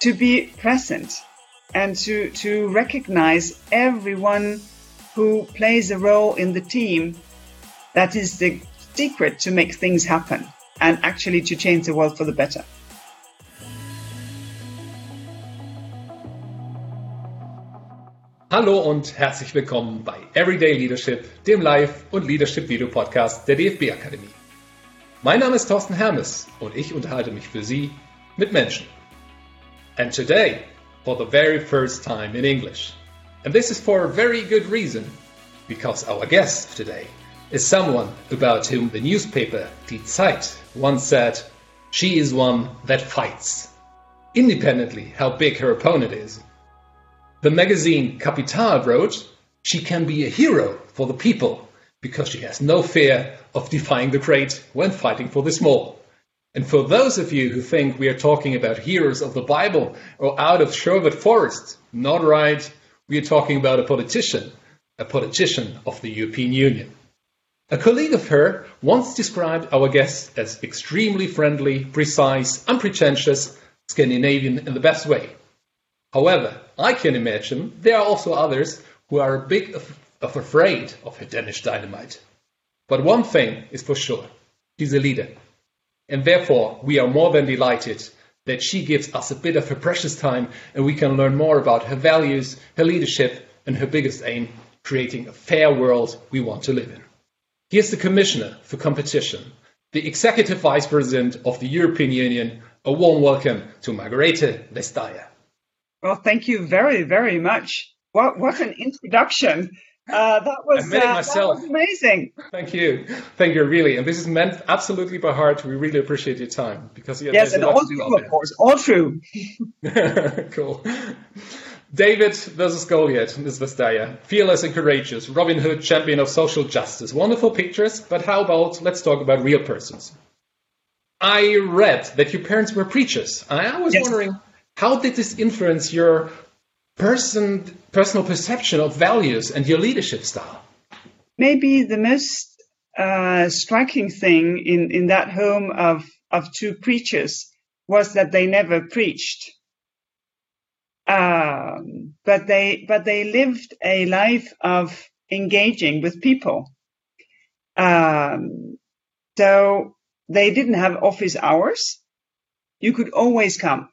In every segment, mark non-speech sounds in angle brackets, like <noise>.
to be present and to, to recognize everyone who plays a role in the team. That is the secret to make things happen and actually to change the world for the better. Hallo und herzlich willkommen bei Everyday Leadership, dem Live- und Leadership-Video-Podcast der DFB Akademie. Mein Name ist Thorsten Hermes und ich unterhalte mich für Sie mit Menschen. And today, for the very first time in English. And this is for a very good reason, because our guest today is someone about whom the newspaper Die Zeit once said, she is one that fights, independently how big her opponent is. The magazine Capital wrote, she can be a hero for the people because she has no fear of defying the great when fighting for the small. And for those of you who think we are talking about heroes of the Bible or out of Sherwood Forest, not right. We are talking about a politician, a politician of the European Union. A colleague of her once described our guest as extremely friendly, precise, unpretentious, Scandinavian in the best way. However, I can imagine there are also others who are a bit of, of afraid of her Danish dynamite. But one thing is for sure she's a leader. And therefore, we are more than delighted that she gives us a bit of her precious time and we can learn more about her values, her leadership, and her biggest aim creating a fair world we want to live in. Here's the Commissioner for Competition, the Executive Vice President of the European Union. A warm welcome to Margrethe Vestager. Well, thank you very, very much. What what an introduction! Uh, that was I made it uh, myself. Amazing. Thank you, thank you, really. And this is meant absolutely by heart. We really appreciate your time because yeah, Yes, and all true, of course, all true. <laughs> cool. David versus Goliath, Ms. Vestager. Fearless and courageous, Robin Hood, champion of social justice. Wonderful pictures, but how about let's talk about real persons? I read that your parents were preachers. I was Yes. wondering how did this influence your person, personal perception of values and your leadership style? Maybe the most uh, striking thing in, in that home of, of two preachers was that they never preached. Um, but they but they lived a life of engaging with people. Um, so they didn't have office hours. You could always come.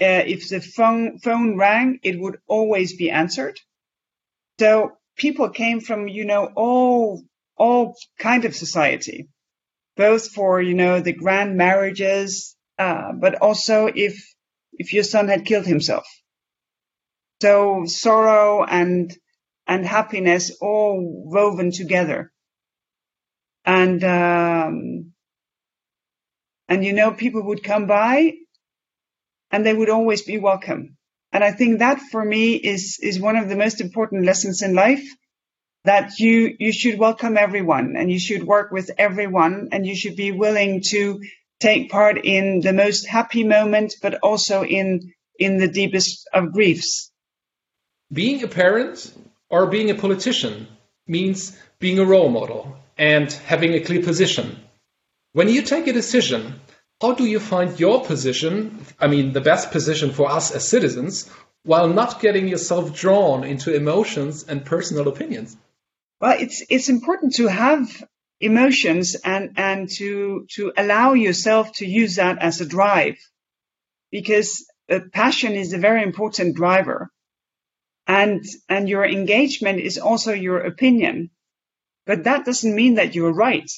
Uh, if the phone phone rang, it would always be answered. So people came from you know all all kind of society, both for you know the grand marriages, uh, but also if if your son had killed himself. So sorrow and and happiness all woven together. And um, and you know people would come by and they would always be welcome. And I think that for me is is one of the most important lessons in life that you you should welcome everyone and you should work with everyone and you should be willing to take part in the most happy moment but also in in the deepest of griefs. Being a parent or being a politician means being a role model and having a clear position. When you take a decision, how do you find your position? I mean, the best position for us as citizens, while not getting yourself drawn into emotions and personal opinions? Well, it's it's important to have emotions and and to to allow yourself to use that as a drive, because passion is a very important driver, and and your engagement is also your opinion, but that doesn't mean that you're right,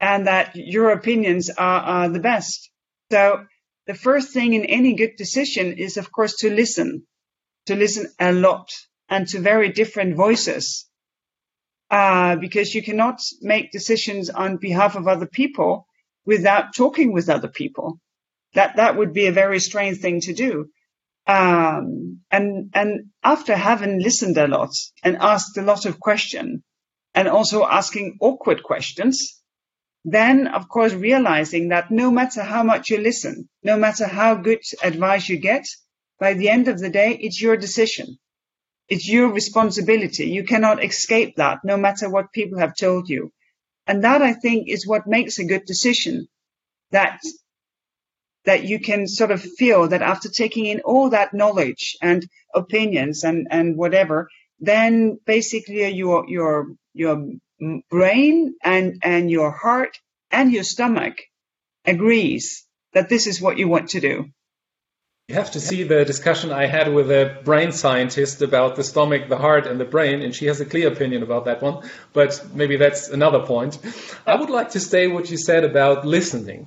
and that your opinions are, are the best. So the first thing in any good decision is, of course, to listen, to listen a lot, and to very different voices uh, because you cannot make decisions on behalf of other people without talking with other people. That that would be a very strange thing to do. Um, and and after having listened a lot and asked a lot of questions, and also asking awkward questions, then of course realizing that no matter how much you listen, no matter how good advice you get, by the end of the day, it's your decision it's your responsibility. You cannot escape that, no matter what people have told you. And that I think is what makes a good decision. That that you can sort of feel that after taking in all that knowledge and opinions and, and whatever, then basically your, your, your brain and, and your heart and your stomach agrees that this is what you want to do. You have to see the discussion I had with a brain scientist about the stomach, the heart, and the brain, and she has a clear opinion about that one. But maybe that's another point. I would like to stay what you said about listening.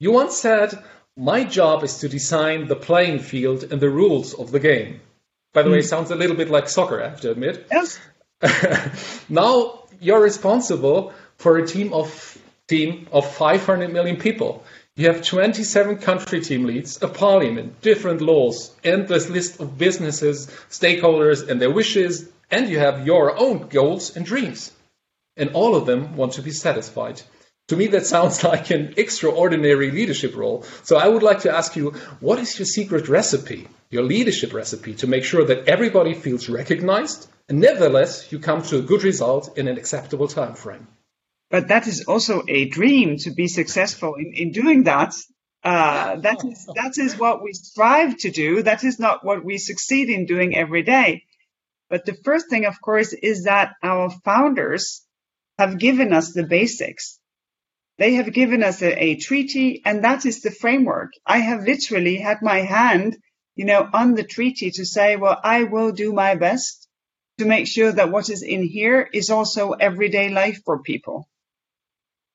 You once said, My job is to design the playing field and the rules of the game. By the mm. way, hmm. sounds a little bit like soccer, I have to admit. Yes. <laughs> now you're responsible for a team of team of 500 million people. You have 27 country team leads, a parliament, different laws, endless list of businesses, stakeholders and their wishes, and you have your own goals and dreams. And all of them want to be satisfied. To me, that sounds <laughs> like an extraordinary leadership role. So I would like to ask you, what is your secret recipe, your leadership recipe, to make sure that everybody feels recognized and nevertheless you come to a good result in an acceptable time frame? but that is also a dream to be successful in, in doing that. Uh, that is that is what we strive to do. That is not what we succeed in doing every day. But the first thing, of course, is that our founders have given us the basics. They have given us a, a treaty, and that is the framework. I have literally had my hand, you know, on the treaty to say, well, I will do my best to make sure that what is in here is also everyday life for people.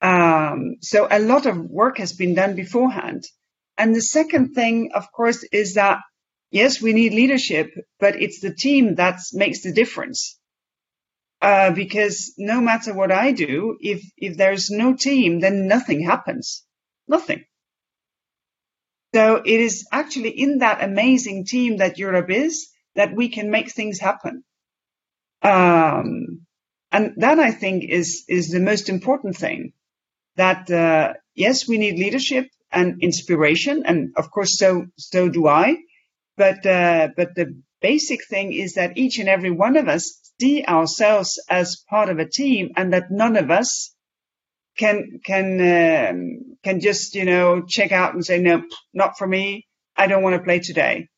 Um, so a lot of work has been done beforehand. And the second thing, of course, is that yes, we need leadership, but it's the team that makes the difference. Uh, because no matter what I do, if if there's no team, then nothing happens. Nothing. So it is actually in that amazing team that Europe is that we can make things happen. Um, and that I think is is the most important thing that uh, yes, we need leadership and inspiration, and of course, so so do I. But uh, but the basic thing is that each and every one of us see ourselves as part of a team, and that none of us can can um, can just you know check out and say no, not for me. I don't want to play today.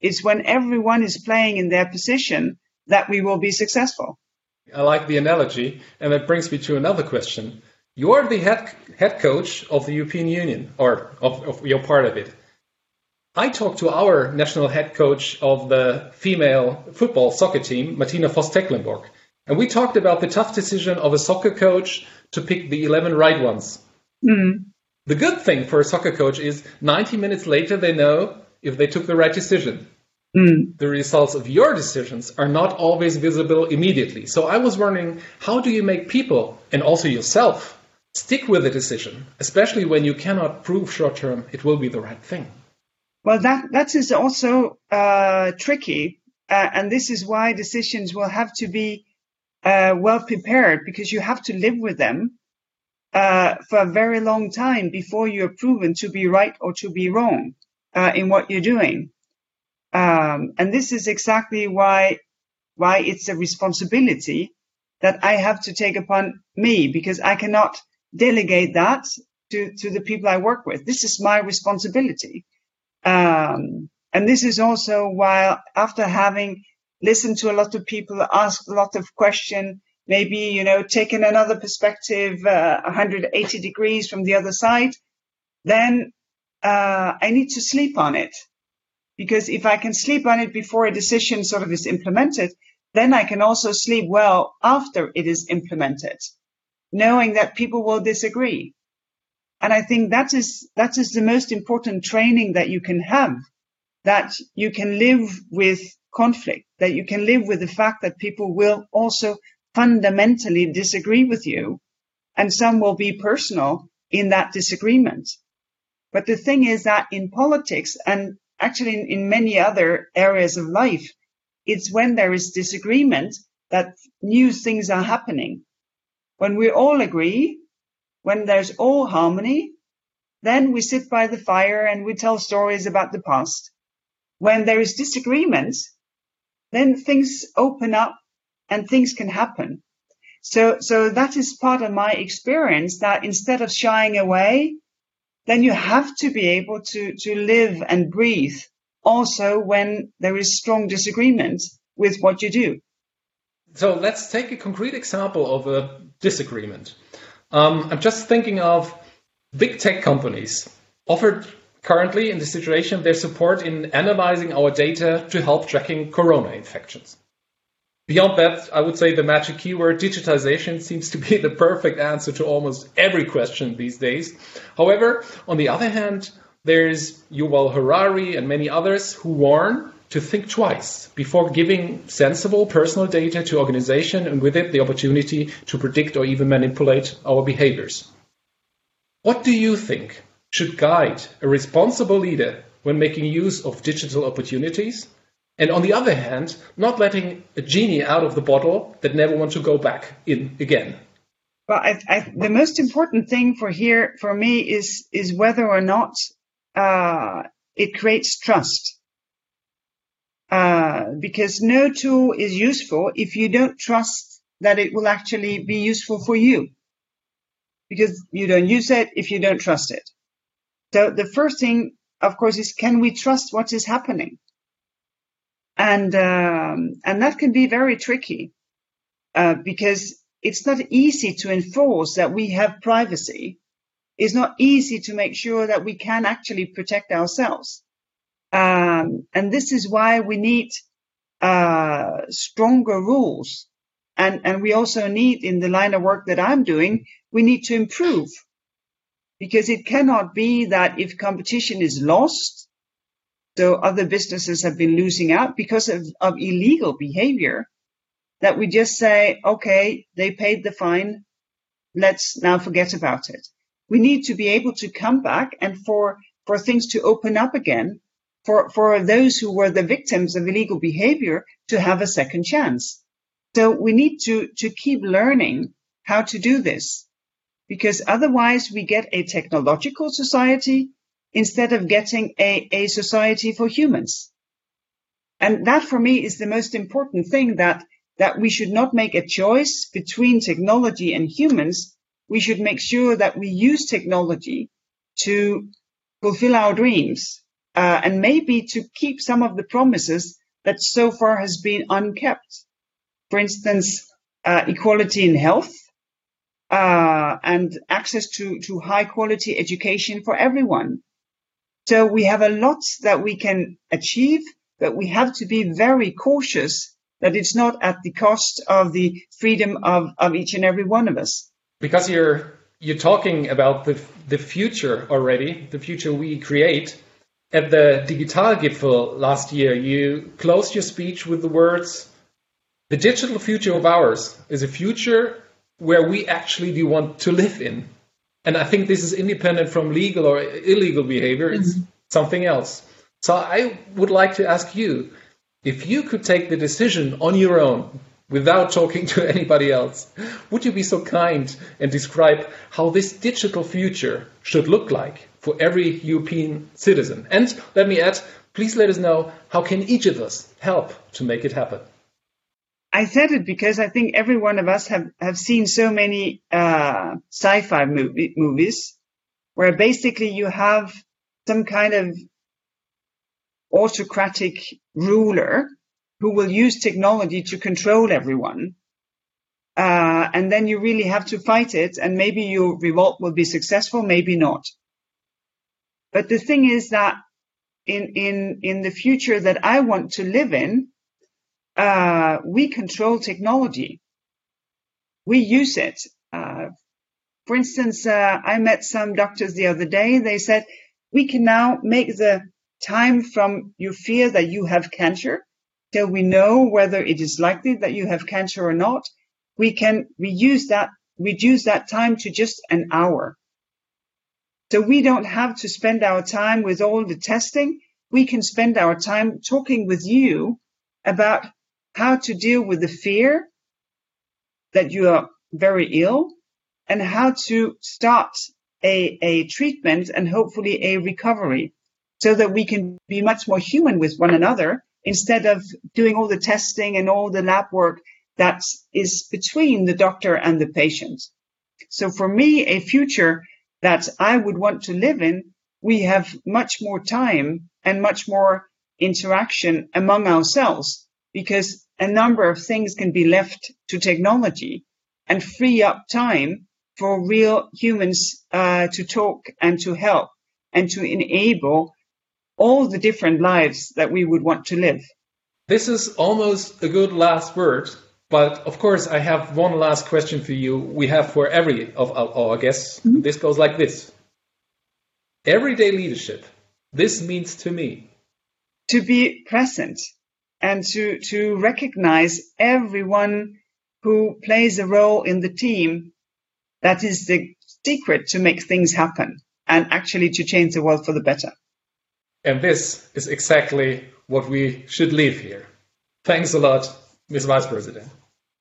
It's when everyone is playing in their position that we will be successful. I like the analogy, and that brings me to another question. You are the head, head coach of the European Union, or of, of you're part of it. I talked to our national head coach of the female football soccer team, Martina Voss-Tecklenburg, and we talked about the tough decision of a soccer coach to pick the 11 right ones. Mm. The good thing for a soccer coach is 90 minutes later they know if they took the right decision. Mm. The results of your decisions are not always visible immediately. So I was wondering, how do you make people and also yourself stick with the decision, especially when you cannot prove short term it will be the right thing. Well, that that is also uh, tricky, uh, and this is why decisions will have to be uh, well prepared because you have to live with them uh, for a very long time before you're proven to be right or to be wrong uh, in what you're doing. Um, and this is exactly why why it's a responsibility that I have to take upon me because I cannot delegate that to, to the people I work with. This is my responsibility. Um, and this is also why after having listened to a lot of people, asked a lot of questions, maybe, you know, taken another perspective, uh, 180 degrees from the other side, then uh, I need to sleep on it. Because if I can sleep on it before a decision sort of is implemented, then I can also sleep well after it is implemented knowing that people will disagree. And I think that is, that is the most important training that you can have, that you can live with conflict, that you can live with the fact that people will also fundamentally disagree with you. And some will be personal in that disagreement. But the thing is that in politics and actually in, in many other areas of life, it's when there is disagreement that new things are happening. When we all agree, when there's all harmony, then we sit by the fire and we tell stories about the past. When there is disagreement, then things open up and things can happen. So, so that is part of my experience that instead of shying away, then you have to be able to, to live and breathe also when there is strong disagreement with what you do. So let's take a concrete example of a disagreement. Um, I'm just thinking of big tech companies offered currently in this situation their support in analyzing our data to help tracking corona infections. Beyond that, I would say the magic keyword digitization seems to be <laughs> the perfect answer to almost every question these days. However, on the other hand, there's Yuval Harari and many others who warn to think twice before giving sensible personal data to organization and with it the opportunity to predict or even manipulate our behaviors. What do you think should guide a responsible leader when making use of digital opportunities? And on the other hand, not letting a genie out of the bottle that never wants to go back in again. Well, I, I, the most important thing for here for me is is whether or not uh, it creates trust. Uh, because no tool is useful if you don't trust that it will actually be useful for you. Because you don't use it if you don't trust it. So the first thing, of course, is can we trust what is happening? And um, and that can be very tricky uh, because it's not easy to enforce that we have privacy. It's not easy to make sure that we can actually protect ourselves. Um, and this is why we need uh, stronger rules. And, and we also need, in the line of work that I'm doing, we need to improve. Because it cannot be that if competition is lost, so other businesses have been losing out because of, of illegal behavior, that we just say, okay, they paid the fine. Let's now forget about it. We need to be able to come back and for, for things to open up again for, for those who were the victims of illegal behavior to have a second chance. So we need to, to keep learning how to do this because otherwise we get a technological society instead of getting a, a society for humans. And that for me is the most important thing that, that we should not make a choice between technology and humans. We should make sure that we use technology to fulfill our dreams uh, and maybe to keep some of the promises that so far has been unkept. For instance, uh, equality in health uh, and access to, to high quality education for everyone. So we have a lot that we can achieve, but we have to be very cautious that it's not at the cost of the freedom of, of each and every one of us. Because you're you're talking about the the future already, the future we create at the digital Digitalgipfel last year, you closed your speech with the words, the digital future of ours is a future where we actually do want to live in. And I think this is independent from legal or illegal behavior. It's mm-hmm. something else. So I would like to ask you, if you could take the decision on your own without talking to anybody else, would you be so kind and describe how this digital future should look like for every European citizen? And let me add, please let us know how can each of us help to make it happen? I said it because I think every one of us have, have seen so many uh, sci-fi movie, movies where basically you have some kind of autocratic ruler who will use technology to control everyone. Uh, and then you really have to fight it, and maybe your revolt will be successful, maybe not. But the thing is that in in in the future that I want to live in, uh, we control technology. We use it. Uh, for instance, uh, I met some doctors the other day. They said we can now make the time from you fear that you have cancer till we know whether it is likely that you have cancer or not, we can reuse that, reduce that time to just an hour. So we don't have to spend our time with all the testing. We can spend our time talking with you about how to deal with the fear that you are very ill and how to start a, a treatment and hopefully a recovery so that we can be much more human with one another instead of doing all the testing and all the lab work that is between the doctor and the patient. So for me, a future that I would want to live in, we have much more time and much more interaction among ourselves because a number of things can be left to technology and free up time for real humans uh, to talk and to help and to enable all the different lives that we would want to live. This is almost a good last word, but of course, I have one last question for you. We have for every of our guests. Mm-hmm. This goes like this Everyday leadership. This means to me to be present and to, to recognize everyone who plays a role in the team. That is the secret to make things happen and actually to change the world for the better. And this is exactly what we should leave here. Thanks a lot, Ms. Vice President.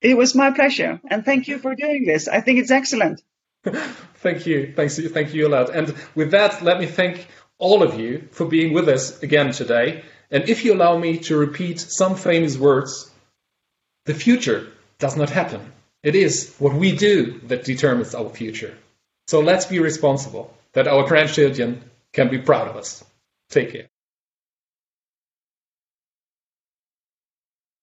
It was my pleasure, and thank you for doing this. I think it's excellent. <laughs> thank you. Thanks, thank you a lot. And with that, let me thank all of you for being with us again today. And if you allow me to repeat some famous words, the future does not happen. It is what we do that determines our future. So let's be responsible that our grandchildren can be proud of us. Take care.